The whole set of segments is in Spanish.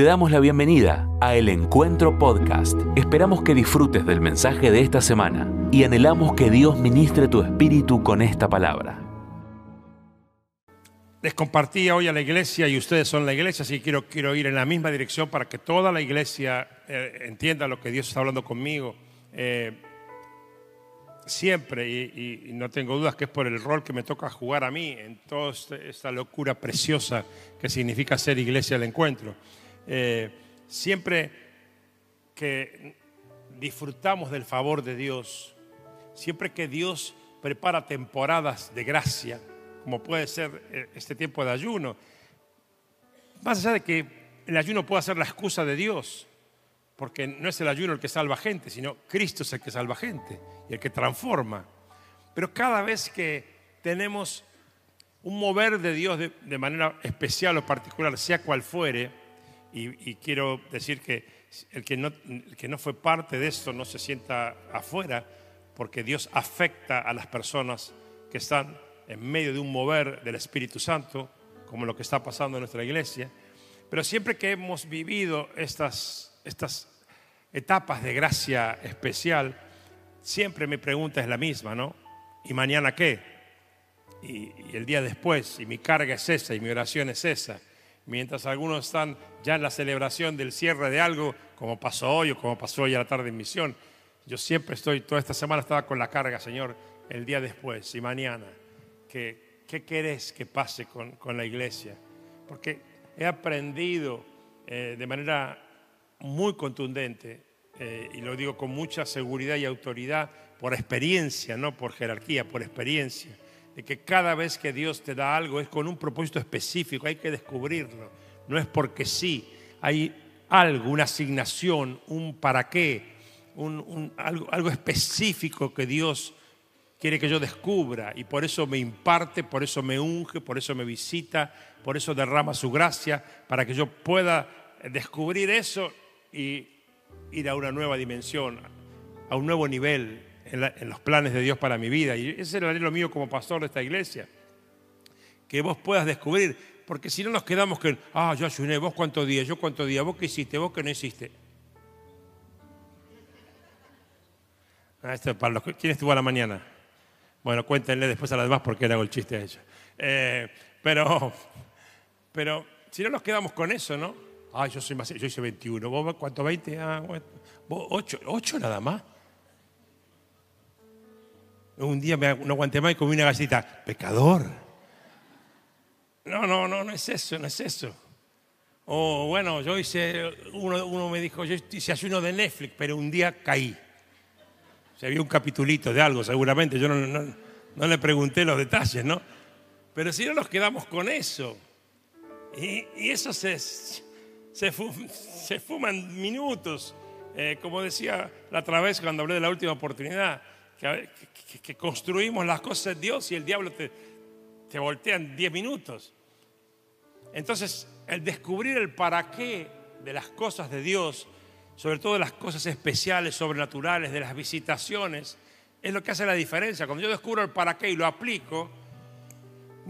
Te damos la bienvenida a El Encuentro Podcast. Esperamos que disfrutes del mensaje de esta semana y anhelamos que Dios ministre tu espíritu con esta palabra. Les compartí hoy a la iglesia y ustedes son la iglesia, así que quiero, quiero ir en la misma dirección para que toda la iglesia eh, entienda lo que Dios está hablando conmigo. Eh, siempre, y, no tengo dudas que es por el rol que me toca jugar a mí en toda esta locura preciosa que significa ser iglesia del encuentro. Eh, siempre que disfrutamos del favor de Dios, siempre que Dios prepara temporadas de gracia, como puede ser eh, este tiempo de ayuno, más allá de que el ayuno pueda ser la excusa de Dios, porque no es el ayuno el que salva gente, sino Cristo es el que salva gente y el que transforma. Pero cada vez que tenemos un mover de Dios de, de manera especial o particular, sea cual fuere, y, quiero decir que el que, no, el que no fue parte de esto no se sienta afuera, porque Dios afecta a las personas que están en medio de un mover del Espíritu Santo, como lo que está pasando en nuestra iglesia. Pero siempre que hemos vivido estas, estas etapas de gracia especial, siempre mi pregunta es la misma, ¿no? ¿Y mañana qué? Y, y, el día después, y mi carga es esa, y mi oración es esa. Mientras algunos están ya en la celebración del cierre de algo, como pasó hoy o como pasó hoy a la tarde en misión, yo siempre estoy, toda esta semana estaba con la carga, Señor, el día después y mañana. ¿Qué, qué querés que pase con, con la iglesia? Porque he aprendido eh, de manera muy contundente, eh, y lo digo con mucha seguridad y autoridad, por experiencia, no por jerarquía, por experiencia, que cada vez que Dios te da algo es con un propósito específico, hay que descubrirlo, no es porque sí, hay algo, una asignación, un para qué, un, algo, algo específico que Dios quiere que yo descubra. Y por eso me imparte, por eso me unge, por eso me visita, por eso derrama su gracia, para que yo pueda descubrir eso y ir a una nueva dimensión, a un nuevo nivel en, la, en los planes de Dios para mi vida. Y ese es el anhelo mío como pastor de esta iglesia, que vos puedas descubrir, porque si no nos quedamos que, ah, yo ayuné, vos cuántos días, yo cuántos días, vos qué hiciste, vos qué no hiciste. Ah, esto para los, ¿Quién estuvo a la mañana? Bueno, cuéntenle después a las demás porque le hago el chiste a ella. Eh, pero, pero si no nos quedamos con eso, ¿no? Ah, yo soy más, yo hice 21. ¿Vos cuánto 20? Ah, ¿Vos 8? ¿8 nada más? Un día me, no aguanté más y comí una galletita. Pecador. No, no, no, no es eso, no es eso. O bueno, yo hice, uno, uno me dijo, yo hice ayuno de Netflix, pero un día caí. Se vio un capitulito de algo, seguramente. Yo no, no, no, le pregunté los detalles, ¿no? Pero si no nos quedamos con eso, y, y eso se, se, fum, se, fuman minutos. Eh, como decía la otra vez cuando hablé de la última oportunidad, que, construimos las cosas de Dios y el diablo te, te voltea en 10 minutos. Entonces, el descubrir el para qué de las cosas de Dios sobre todo de las cosas especiales, sobrenaturales, de las visitaciones, es lo que hace la diferencia. Cuando yo descubro el para qué y lo aplico,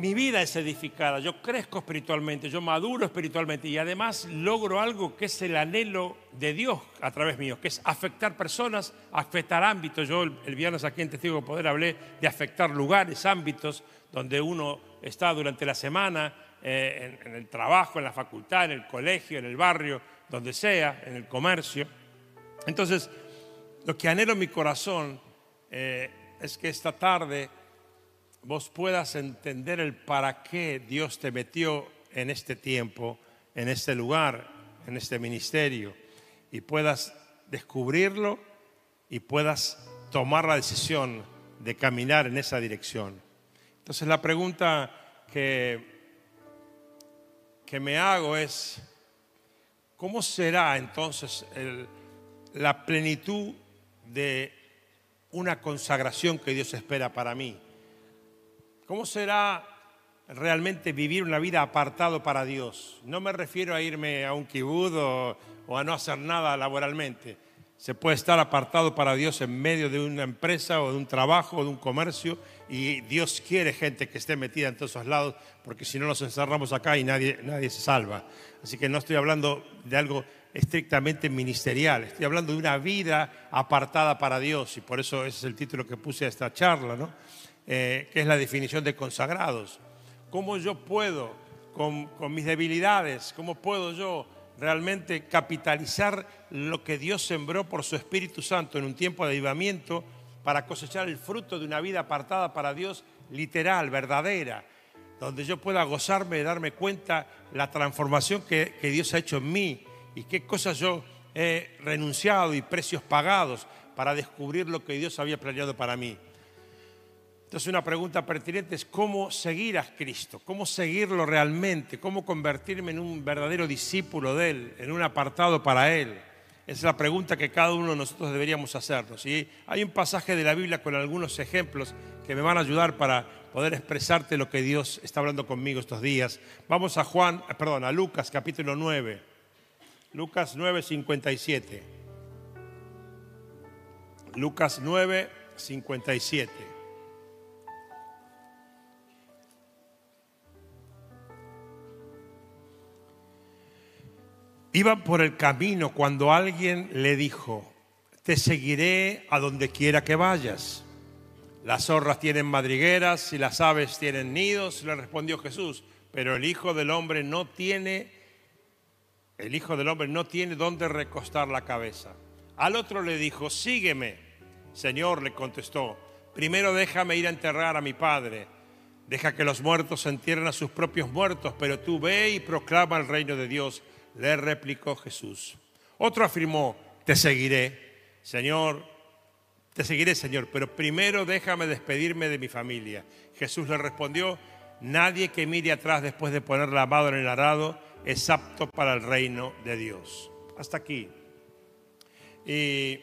mi vida es edificada, yo crezco espiritualmente, yo maduro espiritualmente y además logro algo que es el anhelo de Dios a través mío, que es afectar personas, afectar ámbitos. Yo el, viernes aquí en Testigo de Poder hablé de afectar lugares, ámbitos donde uno está durante la semana, eh, en, en el trabajo, en la facultad, en el colegio, en el barrio, donde sea, en el comercio. Entonces, lo que anhelo en mi corazón eh, es que esta tarde vos puedas entender el para qué Dios te metió en este tiempo, en este lugar, en este ministerio, y puedas descubrirlo y puedas tomar la decisión de caminar en esa dirección. Entonces la pregunta que, que me hago es, ¿Cómo será entonces la plenitud de una consagración que Dios espera para mí? ¿Cómo será realmente vivir una vida apartado para Dios? No me refiero a irme a un kibud o, o a no hacer nada laboralmente, Se puede estar apartado para Dios en medio de una empresa o de un trabajo o de un comercio y Dios quiere gente que esté metida en todos esos lados porque si no nos encerramos acá y nadie, nadie se salva. Así que no estoy hablando de algo estrictamente ministerial, estoy hablando de una vida apartada para Dios y por eso ese es el título que puse a esta charla, ¿no? Eh, que es la definición de consagrados. ¿Cómo yo puedo, con, mis debilidades, cómo puedo yo realmente capitalizar lo que Dios sembró por su Espíritu Santo en un tiempo de avivamiento para cosechar el fruto de una vida apartada para Dios literal, verdadera, donde yo pueda gozarme y darme cuenta la transformación que Dios ha hecho en mí y qué cosas yo he renunciado y precios pagados para descubrir lo que Dios había planeado para mí. Entonces una pregunta pertinente es cómo seguir a Cristo, cómo seguirlo realmente, cómo convertirme en un verdadero discípulo de Él, en un apartado para Él. Esa es la pregunta que cada uno de nosotros deberíamos hacernos. Y hay un pasaje de la Biblia con algunos ejemplos que me van a ayudar para poder expresarte lo que Dios está hablando conmigo estos días. Vamos a Juan, eh, perdón, a Lucas capítulo 9. Lucas 9, 57. Lucas 9, 57. Iban por el camino cuando alguien le dijo, te seguiré a donde quiera que vayas. Las zorras tienen madrigueras y las aves tienen nidos, le respondió Jesús, pero el Hijo del Hombre no tiene, el Hijo del Hombre no tiene dónde recostar la cabeza. Al otro le dijo, sígueme. Señor, le contestó, primero déjame ir a enterrar a mi padre. Deja que los muertos entierren a sus propios muertos, pero tú ve y proclama el reino de Dios le replicó Jesús. Otro afirmó, te seguiré, Señor, te seguiré, Señor, pero primero déjame despedirme de mi familia. Jesús le respondió, nadie que mire atrás después de poner la mano en el arado es apto para el reino de Dios. Hasta aquí. Y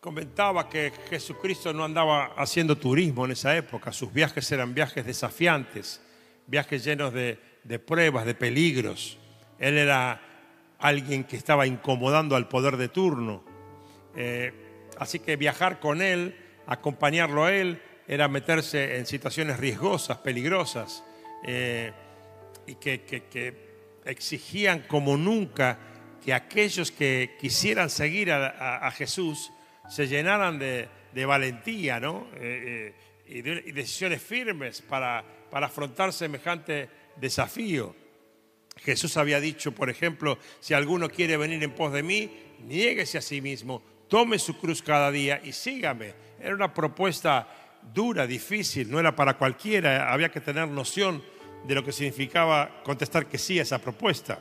comentaba que Jesucristo no andaba haciendo turismo en esa época, sus viajes eran viajes desafiantes, viajes llenos de de pruebas, de peligros. Él era alguien que estaba incomodando al poder de turno. Eh, así que viajar con él, acompañarlo a él, era meterse en situaciones riesgosas, peligrosas, eh, y que, exigían como nunca que aquellos que quisieran seguir a, Jesús se llenaran de, valentía ¿no? Eh, y, de, decisiones firmes para, para afrontar semejante desafío. Jesús había dicho, por ejemplo, si alguno quiere venir en pos de mí, niéguese a sí mismo, tome su cruz cada día y sígame. Era una propuesta dura, difícil, no era para cualquiera, había que tener noción de lo que significaba contestar que sí a esa propuesta.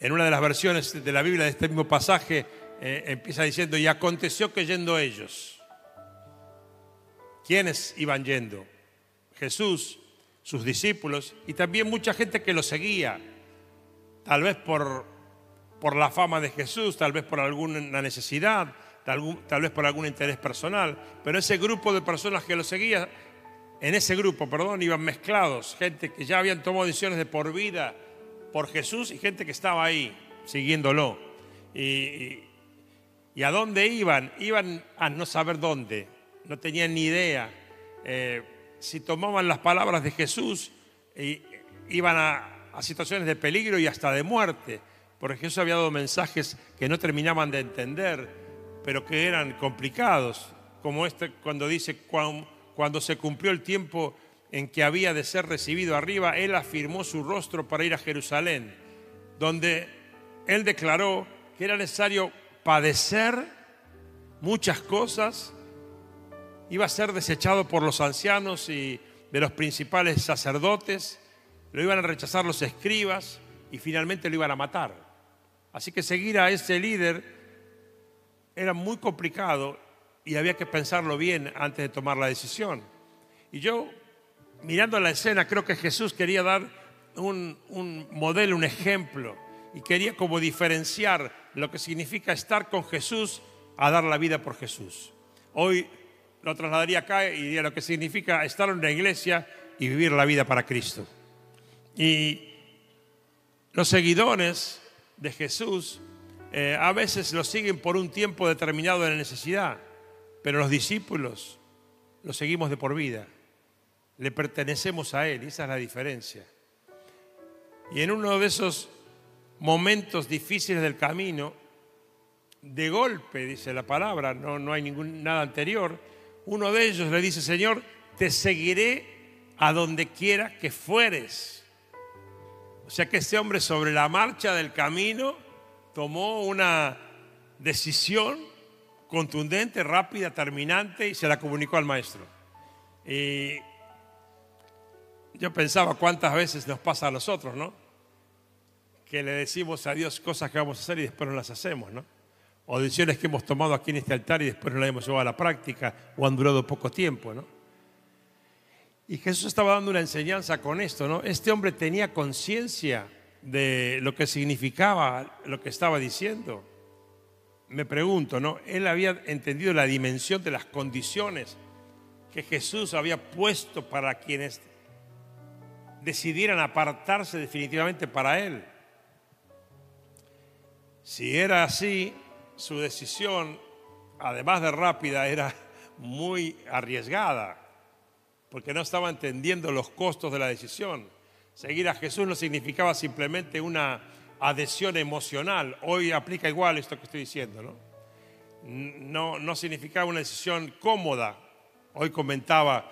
En una de las versiones de la Biblia de este mismo pasaje eh, empieza diciendo, y aconteció que yendo ellos, ¿quiénes iban yendo? Jesús, sus discípulos y también mucha gente que lo seguía, tal vez por, por la fama de Jesús, tal vez por alguna necesidad, tal, vez por algún interés personal, pero ese grupo de personas que lo seguía, en ese grupo, perdón, iban mezclados, gente que ya habían tomado decisiones de por vida por Jesús y gente que estaba ahí siguiéndolo. Y, y, a dónde iban? Iban a no saber dónde, no tenían ni idea. Eh, si tomaban las palabras de Jesús, e iban a, situaciones de peligro y hasta de muerte, porque Jesús había dado mensajes que no terminaban de entender, pero que eran complicados, como este cuando dice, cuando se cumplió el tiempo en que había de ser recibido arriba, él afirmó su rostro para ir a Jerusalén, donde él declaró que era necesario padecer muchas cosas iba a ser desechado por los ancianos y de los principales sacerdotes, lo iban a rechazar los escribas y finalmente lo iban a matar. Así que seguir a ese líder era muy complicado y había que pensarlo bien antes de tomar la decisión. Y yo, mirando la escena, creo que Jesús quería dar un, un modelo, un ejemplo, y quería como diferenciar lo que significa estar con Jesús a dar la vida por Jesús. Hoy lo trasladaría acá y diría lo que significa estar en una iglesia y vivir la vida para Cristo. Y los seguidores de Jesús eh, a veces lo siguen por un tiempo determinado de la necesidad, pero los discípulos lo seguimos de por vida. Le pertenecemos a Él, y esa es la diferencia. Y en uno de esos momentos difíciles del camino, de golpe, dice la palabra, no, no hay ningún, nada anterior, uno de ellos le dice, Señor, te seguiré a donde quiera que fueres. O sea que este hombre sobre la marcha del camino tomó una decisión contundente, rápida, terminante y se la comunicó al maestro. Y yo pensaba cuántas veces nos pasa a nosotros, ¿no? Que le decimos a Dios cosas que vamos a hacer y después no las hacemos, ¿no? O decisiones que hemos tomado aquí en este altar y después no las hemos llevado a la práctica o han durado poco tiempo, ¿no? Y Jesús estaba dando una enseñanza con esto, ¿no? Este hombre tenía conciencia de lo que significaba lo que estaba diciendo. Me pregunto, ¿no? Él había entendido la dimensión de las condiciones que Jesús había puesto para quienes decidieran apartarse definitivamente para Él. Si era así, su decisión, además de rápida, era muy arriesgada, porque no estaba entendiendo los costos de la decisión. Seguir a Jesús no significaba simplemente una adhesión emocional. Hoy aplica igual esto que estoy diciendo, ¿no? No, no significaba una decisión cómoda. Hoy comentaba,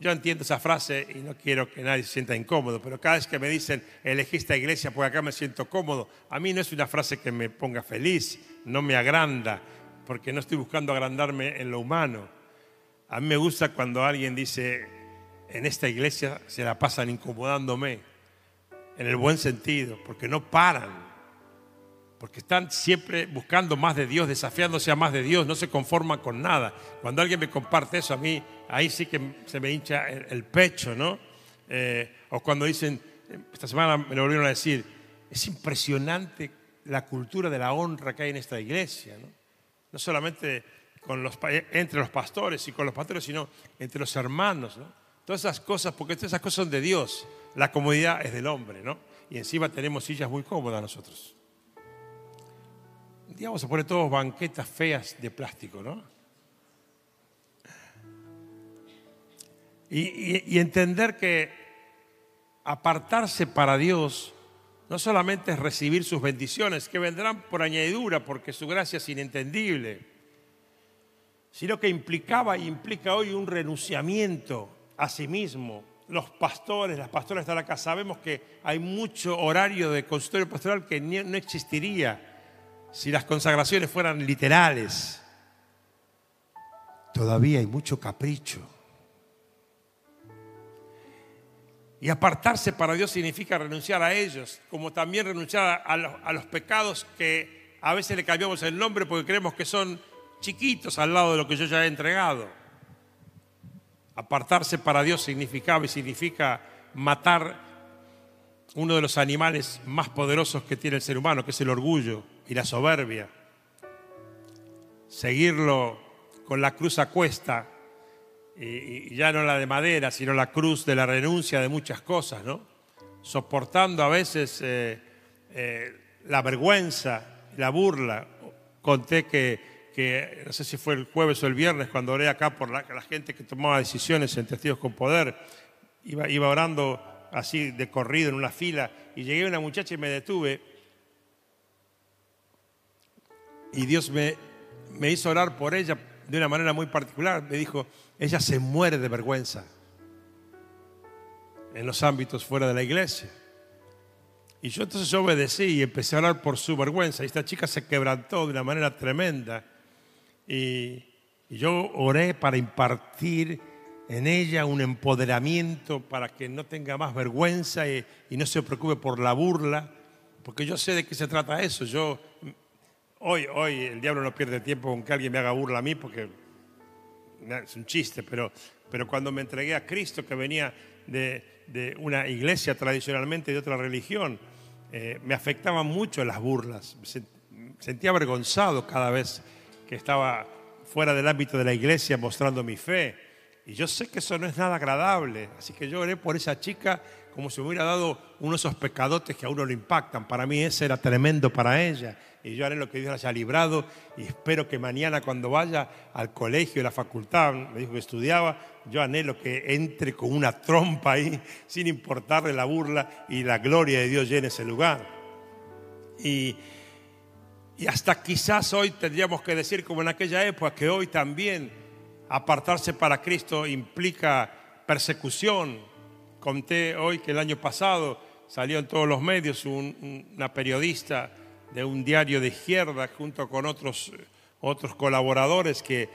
yo entiendo esa frase y no quiero que nadie se sienta incómodo, pero cada vez que me dicen elegí esta iglesia porque acá me siento cómodo, a mí no es una frase que me ponga feliz, no me agranda, porque no estoy buscando agrandarme en lo humano. A mí me gusta cuando alguien dice, en esta iglesia se la pasan incomodándome, en el buen sentido, porque no paran, porque están siempre buscando más de Dios, desafiándose a más de Dios, no se conforman con nada. Cuando alguien me comparte eso a mí, ahí sí que se me hincha el, pecho, ¿no? Eh, o cuando dicen, esta semana me lo volvieron a decir, es impresionante la cultura de la honra que hay en esta iglesia, ¿no? No solamente entre los pastores y con los pastores, sino entre los hermanos, ¿no? Todas esas cosas, porque todas esas cosas son de Dios. La comodidad es del hombre, ¿no? Y encima tenemos sillas muy cómodas nosotros. Digamos, se pone todos banquetas feas de plástico, ¿no? Y, entender que apartarse para Dios no solamente es recibir sus bendiciones, que vendrán por añadidura, porque su gracia es inentendible, sino que implicaba y implica hoy un renunciamiento Asimismo, los pastores, las pastoras están acá, sabemos que hay mucho horario de consultorio pastoral que no existiría si las consagraciones fueran literales. Todavía hay mucho capricho. Y apartarse para Dios significa renunciar a ellos, como también renunciar a los, pecados que a veces le cambiamos el nombre porque creemos que son chiquitos al lado de lo que yo ya he entregado. Apartarse para Dios significaba y significa matar uno de los animales más poderosos que tiene el ser humano, que es el orgullo y la soberbia. Seguirlo con la cruz a cuesta, y, ya no la de madera, sino la cruz de la renuncia de muchas cosas, ¿no? Soportando a veces eh, eh, la vergüenza, la burla. Conté que no sé si fue el jueves o el viernes cuando oré acá por la, gente que tomaba decisiones en Testigos con Poder, iba, iba orando así de corrido en una fila y llegué a una muchacha y me detuve y Dios me, me hizo orar por ella de una manera muy particular. Me dijo, ella se muere de vergüenza en los ámbitos fuera de la iglesia. Y yo entonces obedecí y empecé a orar por su vergüenza. Y esta chica se quebrantó de una manera tremenda. Y, yo oré para impartir en ella un empoderamiento para que no tenga más vergüenza y, no se preocupe por la burla, porque yo sé de qué se trata eso. Yo hoy, hoy el diablo no pierde tiempo con que alguien me haga burla a mí, porque es un chiste, pero, pero cuando me entregué a Cristo, que venía de, una iglesia tradicionalmente de otra religión, eh, me afectaban mucho las burlas. Me sentía avergonzado cada vez que estaba fuera del ámbito de la iglesia mostrando mi fe. Y yo sé que eso no es nada agradable. Así que yo oré por esa chica como si me hubiera dado uno de esos pecadotes que a uno lo impactan. Para mí ese era tremendo para ella. Y yo haré lo que Dios haya librado y espero que mañana cuando vaya al colegio, a la facultad, me dijo que estudiaba, yo anhelo que entre con una trompa ahí, sin importarle la burla y la gloria de Dios llene ese lugar. Y, y hasta quizás hoy tendríamos que decir, como en aquella época, que hoy también apartarse para Cristo implica persecución. Conté hoy que el año pasado salió en todos los medios una periodista de un diario de izquierda junto con otros, otros colaboradores que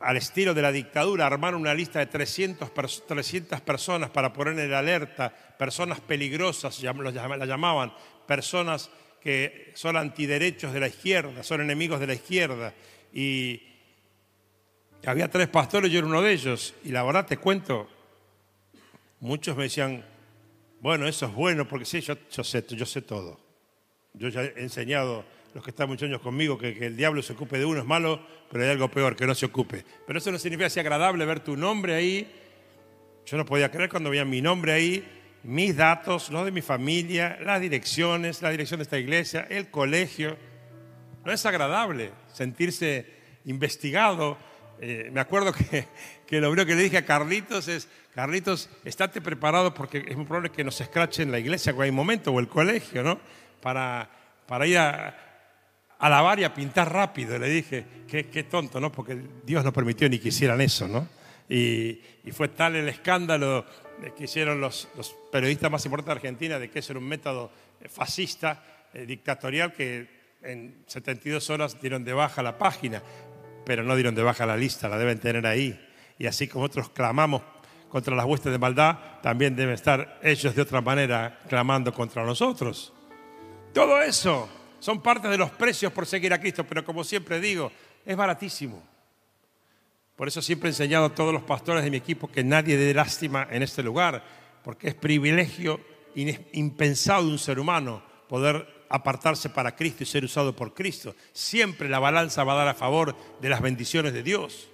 al estilo de la dictadura armaron una lista de 300, 300 personas para poner en alerta, personas peligrosas, la llamaban, personas que son antiderechos de la izquierda, son enemigos de la izquierda. Y había tres pastores, yo era uno de ellos. Y la verdad te cuento, muchos me decían, bueno, eso es bueno, porque sí, yo, sé, todo. Yo ya he enseñado los que están muchos años conmigo que, que, el diablo se ocupe de uno es malo, pero hay algo peor, que no se ocupe. Pero eso no significa sea agradable ver tu nombre ahí. Yo no podía creer cuando veía mi nombre ahí, mis datos, los de mi familia, las direcciones, la dirección de esta iglesia, el colegio. No es agradable sentirse investigado. Eh, me acuerdo que, lo primero que le dije a Carlitos es, Carlitos, estate preparado porque es muy probable que nos escrachen la iglesia en cualquier momento o el colegio, ¿no? para, para ir a, lavar y a pintar rápido. Le dije, qué, tonto, ¿no? Porque Dios no permitió ni que hicieran eso, ¿no? Y, fue tal el escándalo que hicieron los, periodistas más importantes de Argentina de que eso era un método fascista, eh, dictatorial, que en 72 horas dieron de baja la página, pero no dieron de baja la lista, la deben tener ahí. Y así como otros clamamos contra las huestes de maldad, también deben estar ellos de otra manera clamando contra nosotros. Todo eso son parte de los precios por seguir a Cristo, pero como siempre digo, es baratísimo. Por eso siempre he enseñado a todos los pastores de mi equipo que nadie dé lástima en este lugar, porque es privilegio impensado de un ser humano poder apartarse para Cristo y ser usado por Cristo. Siempre la balanza va a dar a favor de las bendiciones de Dios.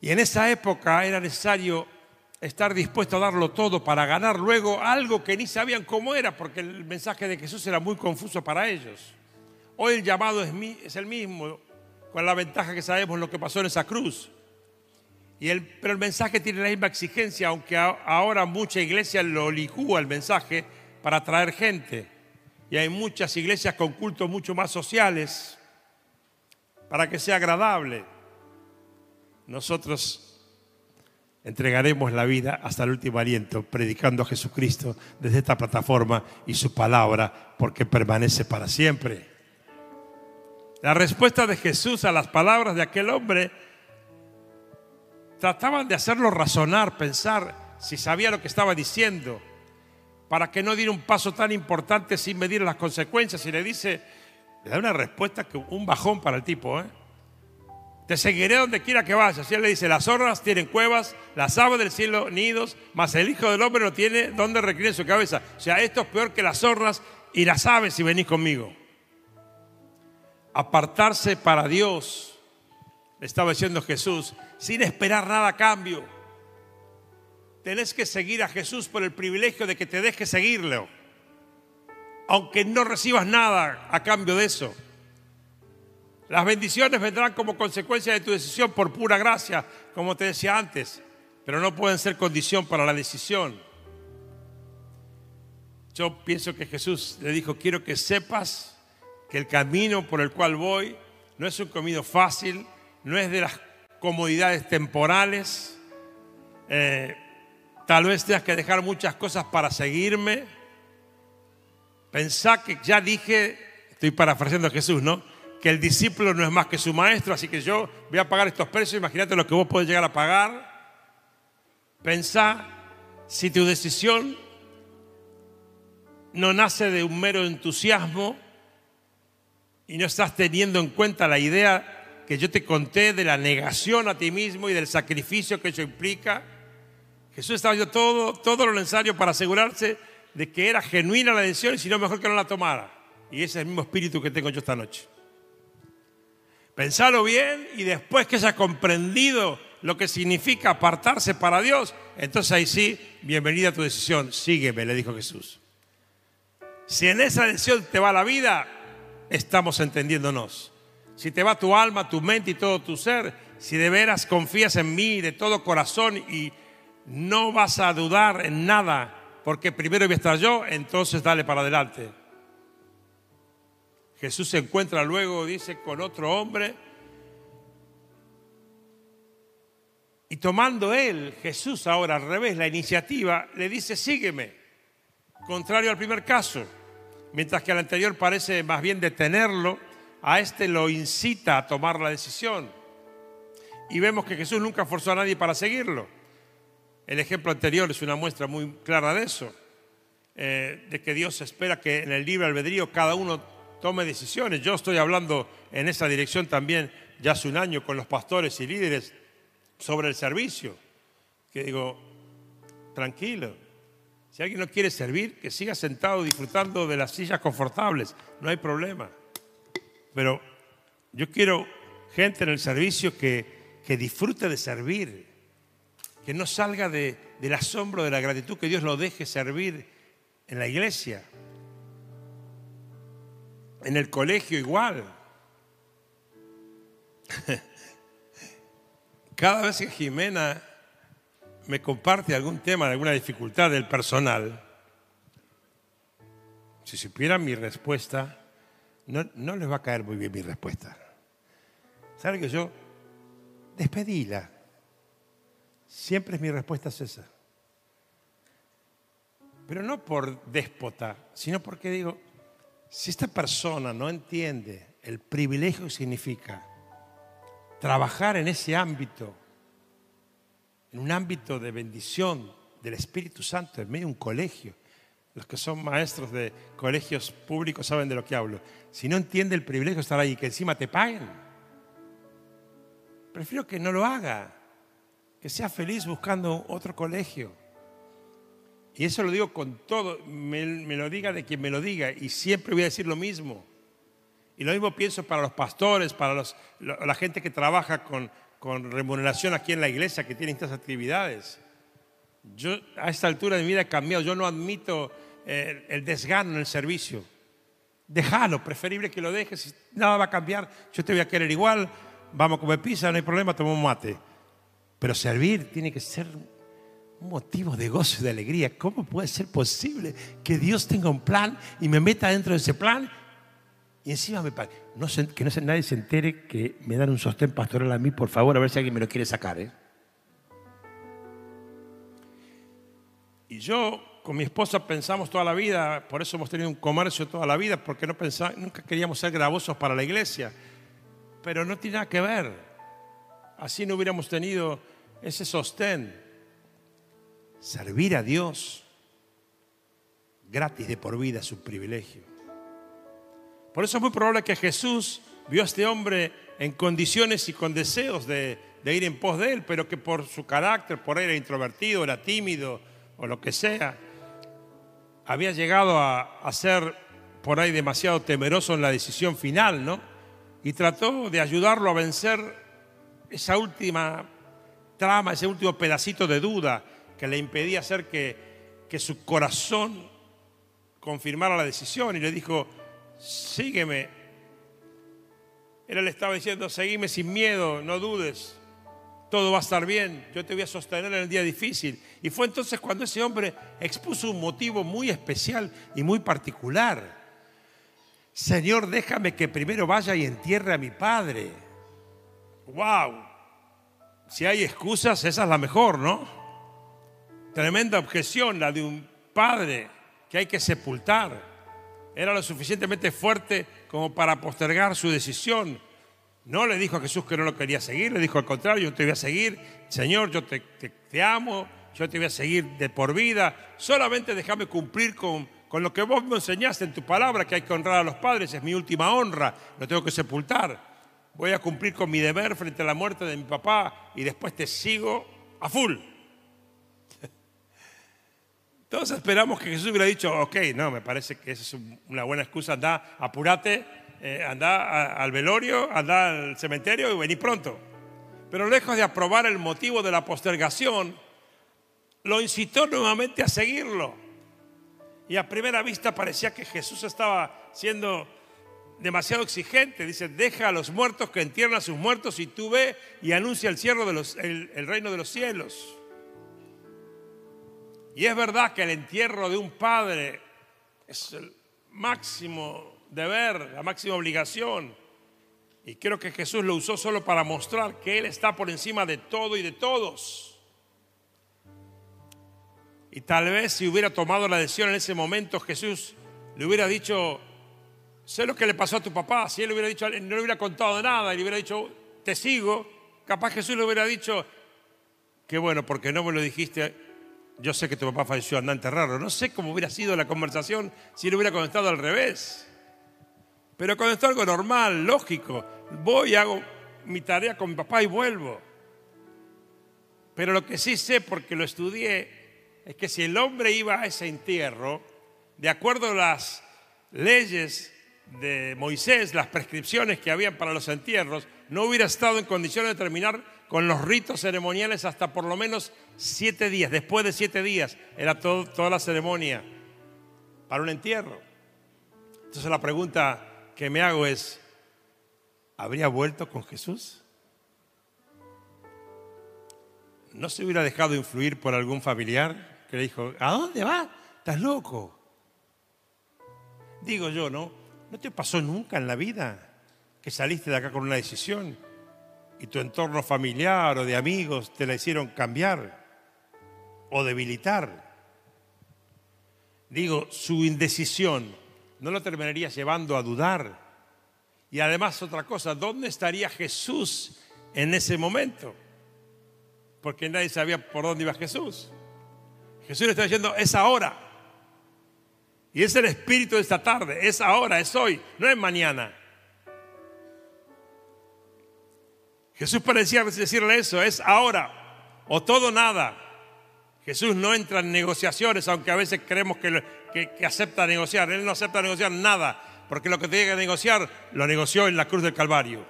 Y en esa época era necesario estar dispuesto a darlo todo para ganar luego algo que ni sabían cómo era, porque el mensaje de Jesús era muy confuso para ellos. Hoy el llamado es, el mismo, con la ventaja que sabemos lo que pasó en esa cruz. Y el, pero el mensaje tiene la misma exigencia, aunque ahora mucha iglesia lo licúa el mensaje para atraer gente. Y hay muchas iglesias con cultos mucho más sociales para que sea agradable. Nosotros entregaremos la vida hasta el último aliento, predicando a Jesucristo desde esta plataforma y su palabra, porque permanece para siempre. La respuesta de Jesús a las palabras de aquel hombre trataban de hacerlo razonar, pensar si sabía lo que estaba diciendo, para que no diera un paso tan importante sin medir las consecuencias. Y le dice, le da una respuesta que un bajón para el tipo, ¿eh? Te seguiré donde quiera que vayas. Y él le dice, las zorras tienen cuevas, las aves del cielo nidos, mas el Hijo del Hombre no tiene donde reclinar su cabeza. O sea, esto es peor que las zorras y las aves si venís conmigo. Apartarse para Dios, le estaba diciendo Jesús, sin esperar nada a cambio. Tenés que seguir a Jesús por el privilegio de que te deje seguirlo, aunque no recibas nada a cambio de eso. Las bendiciones vendrán como consecuencia de tu decisión por pura gracia, como te decía antes, pero no pueden ser condición para la decisión. Yo pienso que Jesús le dijo, quiero que sepas que el camino por el cual voy no es un camino fácil, no es de las comodidades temporales. Eh, tal vez tengas que dejar muchas cosas para seguirme. Pensá que ya dije, estoy parafraseando a Jesús, ¿no? que el discípulo no es más que su maestro, así que yo voy a pagar estos precios, imagínate lo que vos podés llegar a pagar. Pensá si tu decisión no nace de un mero entusiasmo y no estás teniendo en cuenta la idea que yo te conté de la negación a ti mismo y del sacrificio que eso implica. Jesús estaba haciendo todo, todo lo necesario para asegurarse de que era genuina la decisión y si no, mejor que no la tomara. Y ese es el mismo espíritu que tengo yo esta noche. Pensalo bien y después que hayas comprendido lo que significa apartarse para Dios, entonces ahí sí, bienvenida a tu decisión, sígueme, le dijo Jesús. Si en esa decisión te va la vida, estamos entendiéndonos. Si te va tu alma, tu mente y todo tu ser, si de veras confías en mí de todo corazón y no vas a dudar en nada, porque primero voy estar yo, entonces dale para adelante. Jesús se encuentra luego, dice, con otro hombre. Y tomando él, Jesús ahora al revés, la iniciativa, le dice, sígueme. Contrario al primer caso. Mientras que al anterior parece más bien detenerlo, a este lo incita a tomar la decisión. Y vemos que Jesús nunca forzó a nadie para seguirlo. El ejemplo anterior es una muestra muy clara de eso, eh, de que Dios espera que en el libre albedrío cada uno tome decisiones. Yo estoy hablando en esa dirección también ya hace un año con los pastores y líderes sobre el servicio, que digo, tranquilo, si alguien no quiere servir, que siga sentado disfrutando de las sillas confortables, no hay problema. Pero yo quiero gente en el servicio que, que disfrute de servir, que no salga de, del asombro de la gratitud, que Dios lo deje servir en la iglesia, en el colegio igual. Cada vez que Jimena me comparte algún tema, alguna dificultad del personal, si supieran mi respuesta, no, no les va a caer muy bien mi respuesta. ¿Saben que yo? Despedíla. Siempre mi respuesta es esa. Pero no por déspota, sino porque digo, si esta persona no entiende el privilegio que significa trabajar en ese ámbito, en un ámbito de bendición del Espíritu Santo, en medio de un colegio, los que son maestros de colegios públicos saben de lo que hablo. Si no entiende el privilegio de estar ahí, que encima te paguen, prefiero que no lo haga que sea feliz buscando otro colegio. Y eso lo digo con todo, me, lo diga de quien me lo diga, y siempre voy a decir lo mismo. Y lo mismo pienso para los pastores, para los, la gente que trabaja con, con remuneración aquí en la iglesia, que tiene estas actividades. Yo a esta altura de mi vida he cambiado, yo no admito eh, el desgano en el servicio. Déjalo, preferible que lo dejes, nada va a cambiar, yo te voy a querer igual, vamos a comer pizza, no hay problema, tomamos mate. Pero servir tiene que ser un motivo de gozo y de alegría. ¿Cómo puede ser posible que Dios tenga un plan y me meta dentro de ese plan y encima me pague? Que no nadie se entere que me dan un sostén pastoral a mí, por favor, a ver si alguien me lo quiere sacar. ¿eh? Y yo con mi esposa pensamos toda la vida, por eso hemos tenido un comercio toda la vida, porque no pensamos, nunca queríamos ser gravosos para la iglesia. Pero no tiene nada que ver. Así no hubiéramos tenido ese sostén, servir a Dios gratis de por vida, su privilegio. Por eso es muy probable que Jesús vio a este hombre en condiciones y con deseos de, ir en pos de él, pero que por su carácter, por él era introvertido, era tímido o lo que sea, había llegado a, a ser por ahí demasiado temeroso en la decisión final, ¿no? Y trató de ayudarlo a vencer esa última trama, ese último pedacito de duda que le impedía hacer que, que su corazón confirmara la decisión y le dijo, sígueme. Él le estaba diciendo, seguime sin miedo, no dudes, todo va a estar bien, yo te voy a sostener en el día difícil. Y fue entonces cuando ese hombre expuso un motivo muy especial y muy particular. Señor, déjame que primero vaya y entierre a mi padre. ¡Wow! Si hay excusas, esa es la mejor, ¿no? Tremenda objeción, la de un padre que hay que sepultar. Era lo suficientemente fuerte como para postergar su decisión. No le dijo a Jesús que no lo quería seguir, le dijo al contrario, yo te voy a seguir, Señor, yo te, te, amo, yo te voy a seguir de por vida, solamente déjame cumplir con, con lo que vos me enseñaste en tu palabra, que hay que honrar a los padres, es mi última honra, lo tengo que sepultar voy a cumplir con mi deber frente a la muerte de mi papá y después te sigo a full. Todos esperamos que Jesús hubiera dicho, ok, no, me parece que esa es una buena excusa, anda, apúrate, eh, anda al velorio, anda al cementerio y vení pronto. Pero lejos de aprobar el motivo de la postergación, lo incitó nuevamente a seguirlo. Y a primera vista parecía que Jesús estaba siendo demasiado exigente. Dice, deja a los muertos que entierran a sus muertos y tú ve y anuncia el, cielo de el reino de los cielos. Y es verdad que el entierro de un padre es el máximo deber, la máxima obligación. Y creo que Jesús lo usó solo para mostrar que Él está por encima de todo y de todos. Y tal vez si hubiera tomado la decisión en ese momento, Jesús le hubiera dicho, sé lo que le pasó a tu papá, si él le hubiera dicho, no le hubiera contado nada y le hubiera dicho, te sigo, capaz Jesús le hubiera dicho, qué bueno, porque no me lo dijiste, yo sé que tu papá falleció, anda a enterrarlo. No sé cómo hubiera sido la conversación si él hubiera contestado al revés. Pero contestó algo normal, lógico. Voy, hago mi tarea con mi papá y vuelvo. Pero lo que sí sé, porque lo estudié, es que si el hombre iba a ese entierro, de acuerdo a las leyes de Moisés, las prescripciones que habían para los entierros, no hubiera estado en condiciones de terminar con los ritos ceremoniales hasta por lo menos siete días. Después de siete días era toda la ceremonia para un entierro. Entonces la pregunta que me hago es, ¿habría vuelto con Jesús? ¿No se hubiera dejado influir por algún familiar que le dijo, ¿a dónde vas? ¿Estás loco? Digo yo, ¿no? ¿No te pasó nunca en la vida que saliste de acá con una decisión y tu entorno familiar o de amigos te la hicieron cambiar o debilitar. Digo, su indecisión no lo terminaría llevando a dudar. Y además otra cosa, ¿dónde estaría Jesús en ese momento? Porque nadie sabía por dónde iba Jesús. Jesús le está diciendo, es ahora. Y es el espíritu de esta tarde, es ahora, es hoy, no es mañana. Jesús parecía decirle eso, es ahora o todo nada. Jesús no entra en negociaciones, aunque a veces creemos que, que, acepta negociar. Él no acepta negociar nada, porque lo que tenía que negociar lo negoció en la cruz del Calvario.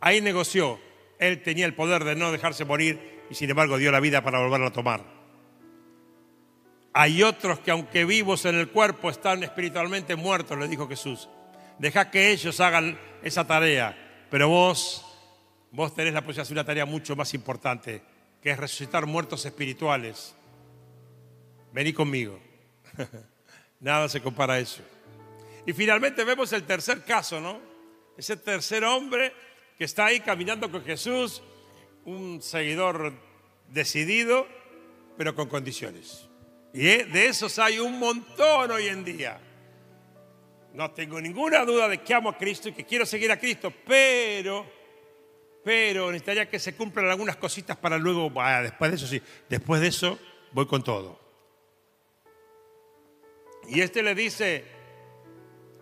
Ahí negoció. Él tenía el poder de no dejarse morir y sin embargo dio la vida para volverla a tomar. Hay otros que aunque vivos en el cuerpo están espiritualmente muertos, le dijo Jesús. Deja que ellos hagan esa tarea, pero vos vos tenés la posibilidad de hacer una tarea mucho más importante, que es resucitar muertos espirituales. Vení conmigo. Nada se compara a eso. Y finalmente vemos el tercer caso, ¿no? Ese tercer hombre que está ahí caminando con Jesús, un seguidor decidido, pero con condiciones. Y de esos hay un montón hoy en día. No tengo ninguna duda de que amo a Cristo y que quiero seguir a Cristo, pero pero necesitaría que se cumplan algunas cositas para luego, después de eso sí, después de eso voy con todo. Y este le dice,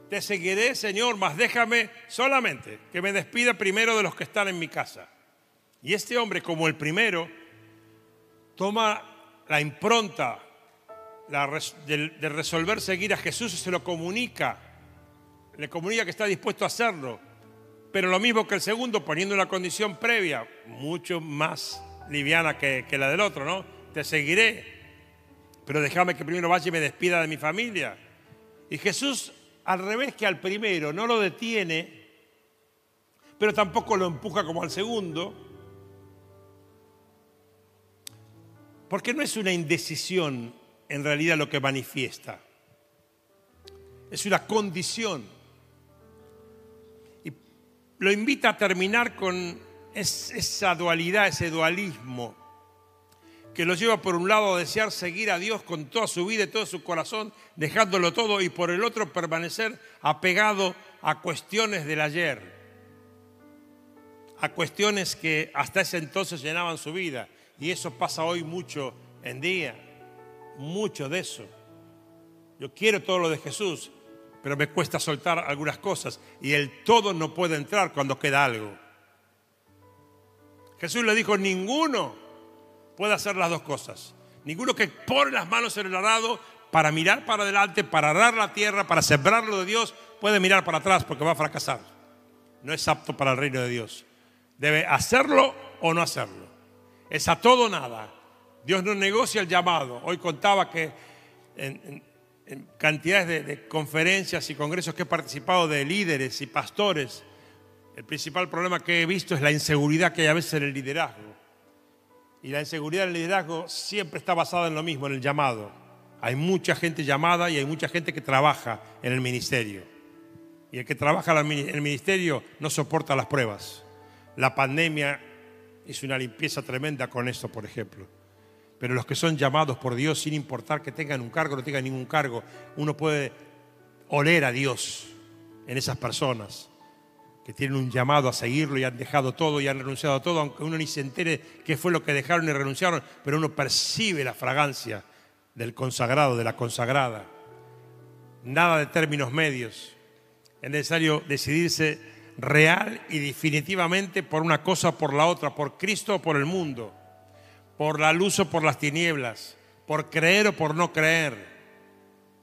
te seguiré Señor, mas déjame solamente que me despida primero de los que están en mi casa. Y este hombre, como el primero, toma la impronta de resolver seguir a Jesús se lo comunica, le comunica que está dispuesto a hacerlo pero lo mismo que el segundo, poniendo una condición previa, mucho más liviana que, la del otro, ¿no? Te seguiré, pero déjame que primero vaya y me despida de mi familia. Y Jesús, al revés que al primero, no lo detiene, pero tampoco lo empuja como al segundo, porque no es una indecisión en realidad lo que manifiesta, es una condición. Lo invita a terminar con esa dualidad, ese dualismo, que lo lleva por un lado a desear seguir a Dios con toda su vida y todo su corazón, dejándolo todo, y por el otro permanecer apegado a cuestiones del ayer, a cuestiones que hasta ese entonces llenaban su vida. Y eso pasa hoy mucho en día, mucho de eso. Yo quiero todo lo de Jesús, pero me cuesta soltar algunas cosas y el todo no puede entrar cuando queda algo. Jesús le dijo, ninguno puede hacer las dos cosas. Ninguno que pone las manos en el arado para mirar para adelante, para arar la tierra, para sembrarlo de Dios, puede mirar para atrás porque va a fracasar. No es apto para el reino de Dios. Debe hacerlo o no hacerlo. Es a todo o nada. Dios no negocia el llamado. Hoy contaba que en, cantidades de, conferencias y congresos que he participado de líderes y pastores, el principal problema que he visto es la inseguridad que hay a veces en el liderazgo. Y la inseguridad del liderazgo siempre está basada en lo mismo, en el llamado. Hay mucha gente llamada y hay mucha gente que trabaja en el ministerio. Y el que trabaja en el ministerio no soporta las pruebas. La pandemia hizo una limpieza tremenda con esto, por ejemplo. Pero los que son llamados por Dios, sin importar que tengan un cargo o no tengan ningún cargo, uno puede oler a Dios en esas personas que tienen un llamado a seguirlo y han dejado todo y han renunciado a todo, aunque uno ni se entere qué fue lo que dejaron y renunciaron, pero uno percibe la fragancia del consagrado, de la consagrada. Nada de términos medios. Es necesario decidirse real y definitivamente por una cosa o por la otra, por Cristo o por el mundo, por la luz o por las tinieblas, por creer o por no creer,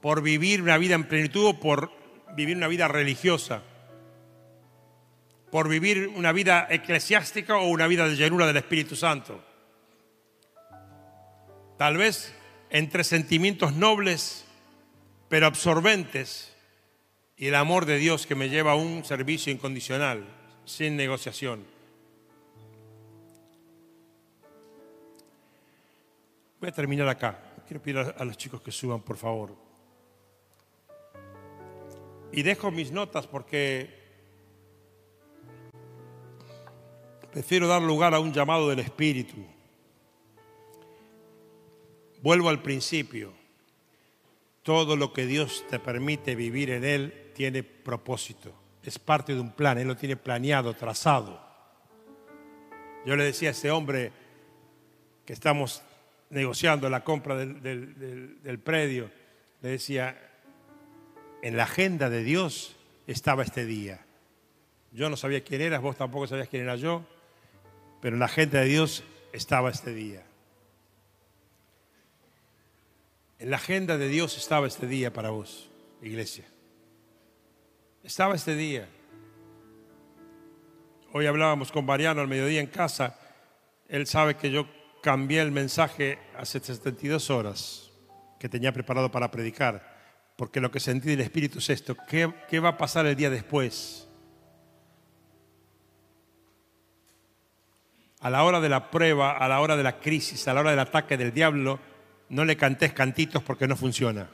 por vivir una vida en plenitud o por vivir una vida religiosa por vivir una vida eclesiástica o una vida de llenura del Espíritu Santo. Tal vez entre sentimientos nobles pero absorbentes y el amor de Dios que me lleva a un servicio incondicional, sin negociación. Voy a terminar acá. Quiero pedir a los chicos que suban, por favor. Y dejo mis notas porque Prefiero dar lugar a un llamado del Espíritu. Vuelvo al principio. Todo lo que Dios te permite vivir en Él tiene propósito. Es parte de un plan. Él lo tiene planeado, trazado. Yo le decía a ese hombre que estamos negociando la compra del, del predio, le decía, en la agenda de Dios estaba este día. Yo no sabía quién eras, vos tampoco sabías quién era yo pero la gente de Dios estaba este día. En la agenda de Dios estaba este día para vos, iglesia. Estaba este día. Hoy hablábamos con Mariano al mediodía en casa. Él sabe que yo cambié el mensaje hace 72 horas que tenía preparado para predicar, porque lo que sentí del Espíritu es esto. ¿Qué, va a pasar el día después? a la hora de la prueba, a la hora de la crisis, a la hora del ataque del diablo, no le cantes cantitos porque no funciona.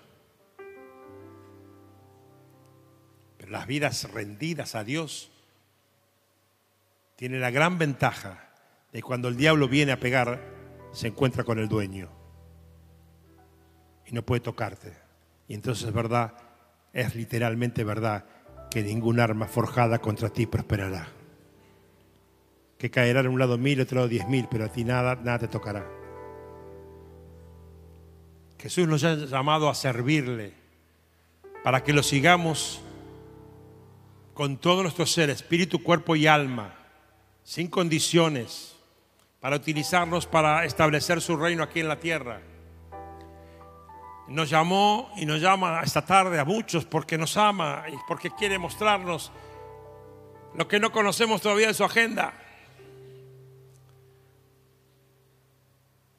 Pero las vidas rendidas a Dios tienen la gran ventaja de cuando el diablo viene a pegar, se encuentra con el dueño y no puede tocarte. Y entonces es verdad, es literalmente verdad que ningún arma forjada contra ti prosperará que caerá en un lado mil, otro lado diez mil, pero a ti nada, nada te tocará. Jesús nos ha llamado a servirle para que lo sigamos con todo nuestro ser, espíritu, cuerpo y alma, sin condiciones, para utilizarnos para establecer su reino aquí en la tierra. Nos llamó y nos llama esta tarde a muchos porque nos ama y porque quiere mostrarnos lo que no conocemos todavía de su agenda.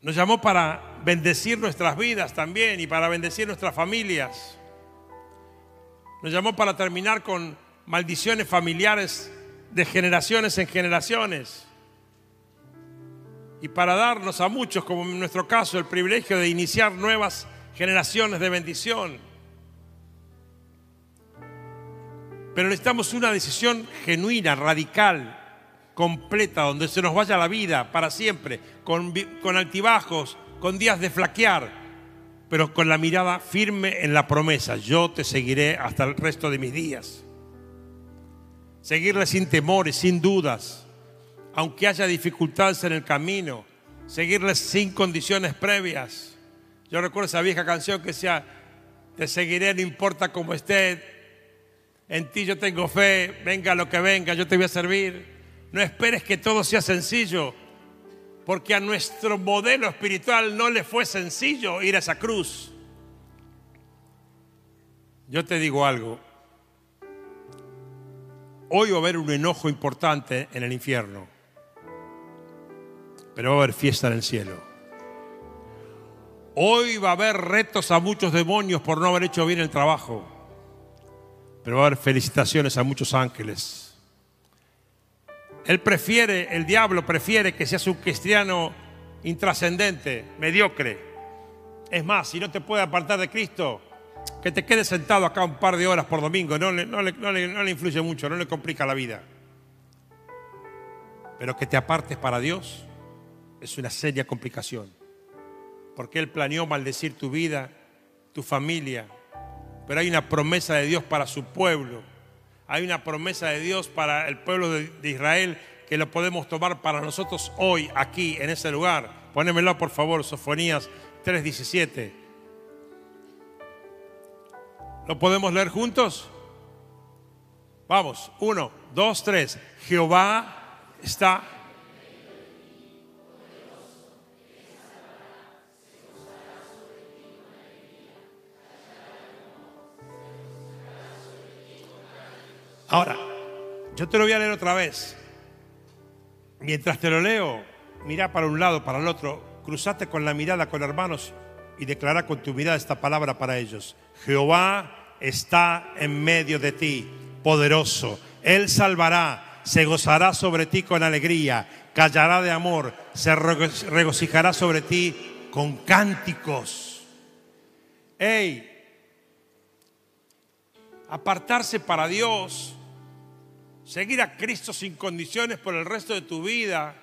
Nos llamó para bendecir nuestras vidas también y para bendecir nuestras familias. Nos llamó para terminar con maldiciones familiares de generaciones en generaciones. Y para darnos a muchos, como en nuestro caso, el privilegio de iniciar nuevas generaciones de bendición. Pero necesitamos una decisión genuina, radical, completa, donde se nos vaya la vida para siempre, con, altibajos, con días de flaquear, pero con la mirada firme en la promesa. Yo te seguiré hasta el resto de mis días. Seguirle sin temores, sin dudas, aunque haya dificultades en el camino, seguirle sin condiciones previas. Yo recuerdo esa vieja canción que decía, te seguiré no importa cómo esté, en ti yo tengo fe, venga lo que venga, yo te voy a servir. No esperes que todo sea sencillo, porque a nuestro modelo espiritual no le fue sencillo ir a esa cruz. Yo te digo algo. Hoy va a haber un enojo importante en el infierno. Pero va a haber fiesta en el cielo. Hoy va a haber retos a muchos demonios por no haber hecho bien el trabajo, pero va a haber felicitaciones a muchos ángeles. Él prefiere, el diablo prefiere que seas un cristiano intrascendente, mediocre. Es más, si no te puede apartar de Cristo, que te quedes sentado acá un par de horas por domingo, no le, no le influye mucho, no le complica la vida. Pero que te apartes para Dios es una seria complicación. Porque Él planeó maldecir tu vida, tu familia. Pero hay una promesa de Dios para su pueblo. Hay una promesa de Dios para el pueblo de, Israel que lo podemos tomar para nosotros hoy, aquí, en ese lugar. Pónemelo, por favor, Sofonías 3:17. ¿Lo podemos leer juntos? Vamos, uno, dos, tres. Jehová está Ahora, yo te lo voy a leer otra vez. Mientras te lo leo, mira para un lado, para el otro, cruzate con la mirada con hermanos y declara con tu mirada esta palabra para ellos. Jehová está en medio de ti, poderoso. Él salvará, se gozará sobre ti con alegría, callará de amor, se regocijará sobre ti con cánticos. Hey, apartarse para Dios seguir a Cristo sin condiciones por el resto de tu vida,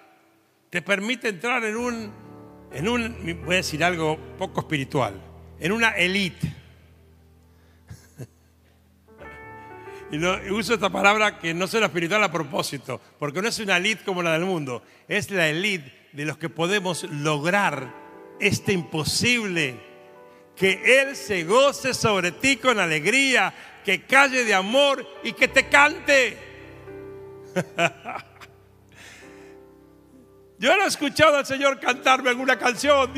te permite entrar en un, en un, voy a decir algo poco espiritual, en una elite. Y, uso esta palabra que no suena espiritual a propósito, porque no es una elite como la del mundo, es la elite de los que podemos lograr este imposible, que Él se goce sobre ti con alegría, que calle de amor y que te cante. Yo he escuchado al Señor cantarme alguna canción.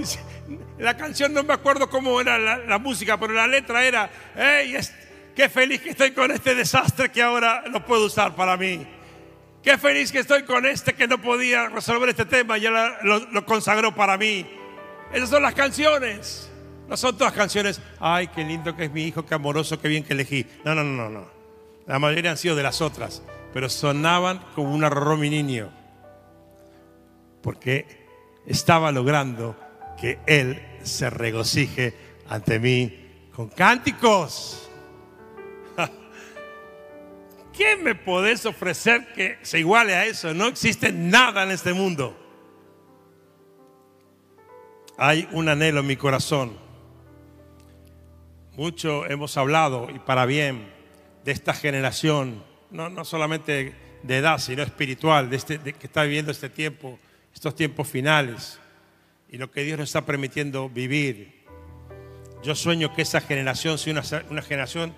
La canción no me acuerdo cómo era la, música, pero la letra era, hey, qué feliz que estoy con este desastre que ahora lo puedo usar para mí. Qué feliz que estoy con este que no podía resolver este tema y ahora lo, lo consagró para mí. Esas son las canciones. No son todas canciones, ay, qué lindo que es mi hijo, qué amoroso, qué bien que elegí. No, no, no, no. La mayoría han sido de las otras pero sonaban como un arroz mi niño, porque estaba logrando que Él se regocije ante mí con cánticos. ¿Qué me podés ofrecer que se iguale a eso? No existe nada en este mundo. Hay un anhelo en mi corazón. Mucho hemos hablado, y para bien, de esta generación no, solamente de edad, sino espiritual, de, este, que está viviendo este tiempo, estos tiempos finales, y lo que Dios nos está permitiendo vivir. Yo sueño que esa generación sea una, una generación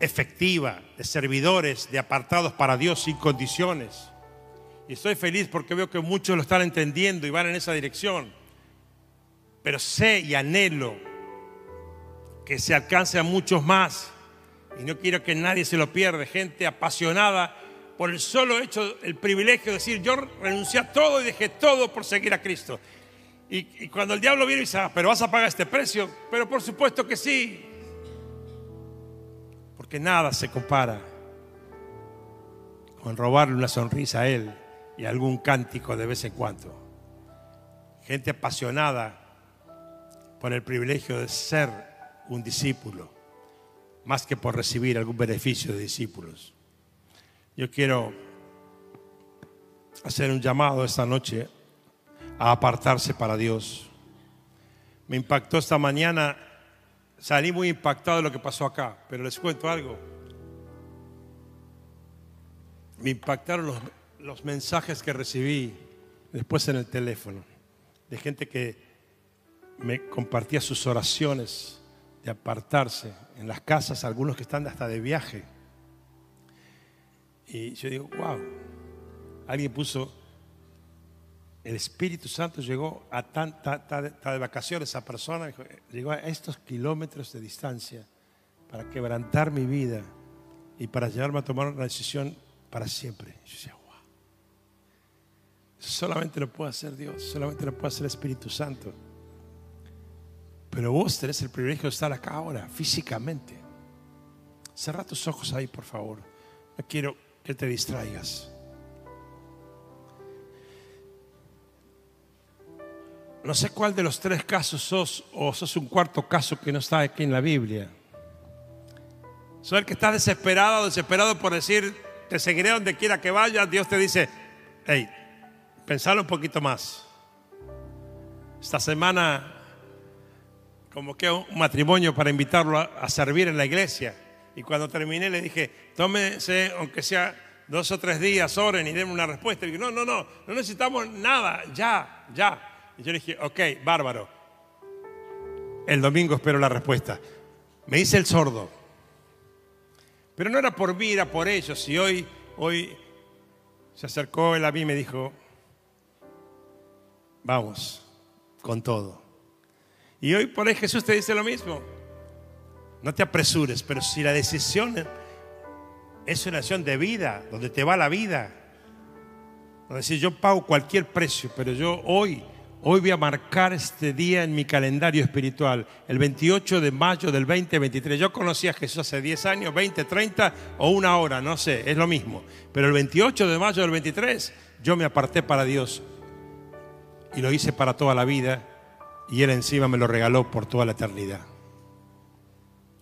efectiva, de servidores, de apartados para Dios sin condiciones. Y estoy feliz porque veo que muchos lo están entendiendo y van en esa dirección. Pero sé y anhelo que se alcance a muchos más y no quiero que nadie se lo pierda, gente apasionada por el solo hecho, el privilegio de decir, yo renuncié a todo y dejé todo por seguir a Cristo. Y, cuando el diablo viene y dice, ah, pero vas a pagar este precio, pero por supuesto que sí, porque nada se compara con robarle una sonrisa a Él y algún cántico de vez en cuando. Gente apasionada por el privilegio de ser un discípulo más que por recibir algún beneficio de discípulos. Yo quiero hacer un llamado esta noche a apartarse para Dios. Me impactó esta mañana, salí muy impactado de lo que pasó acá, pero les cuento algo. Me impactaron los, los mensajes que recibí después en el teléfono, de gente que me compartía sus oraciones de apartarse en las casas, algunos que están hasta de viaje. Y yo digo, wow, alguien puso, el Espíritu Santo llegó a tanta, de vacaciones esa persona, llegó a estos kilómetros de distancia para quebrantar mi vida y para llevarme a tomar una decisión para siempre. Yo decía, wow. Solamente lo puede hacer Dios, solamente lo puede hacer el Espíritu Santo. Pero vos tenés el privilegio de estar acá ahora, físicamente. Cerra tus ojos ahí, por favor. No quiero que te distraigas. No sé cuál de los tres casos sos o sos un cuarto caso que no está aquí en la Biblia. Sos el que está desesperado, desesperado por decir, te seguiré donde quiera que vayas. Dios te dice, hey, pensalo un poquito más. Esta semana como que un matrimonio para invitarlo a, servir en la iglesia. Y cuando terminé le dije, tómese, aunque sea dos o tres días, oren y denme una respuesta. Y dije, no, no, no, no necesitamos nada, ya, ya. Y yo le dije, ok, bárbaro. El domingo espero la respuesta. Me hice el sordo. Pero no era por mí, era por ellos. Y hoy, hoy se acercó él a mí y me dijo, vamos, con todo. Y hoy por ahí Jesús te dice lo mismo. No te apresures, pero si la decisión es una acción de vida, donde te va la vida, donde decir yo pago cualquier precio, pero yo hoy, hoy voy a marcar este día en mi calendario espiritual, el 28 de mayo del 2023. Yo conocí a Jesús hace 10 años, 20, 30 o una hora, no sé, es lo mismo. Pero el 28 de mayo del 23 yo me aparté para Dios y lo hice para toda la vida y Él encima me lo regaló por toda la eternidad.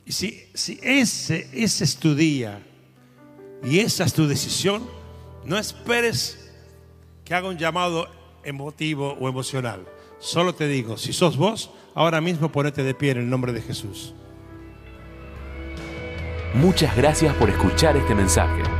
Y si, si ese, ese es tu día y esa es tu decisión, no esperes que haga un llamado emotivo o emocional. Solo te digo, si sos vos, ahora mismo ponete de pie en el nombre de Jesús. Muchas gracias por escuchar este mensaje.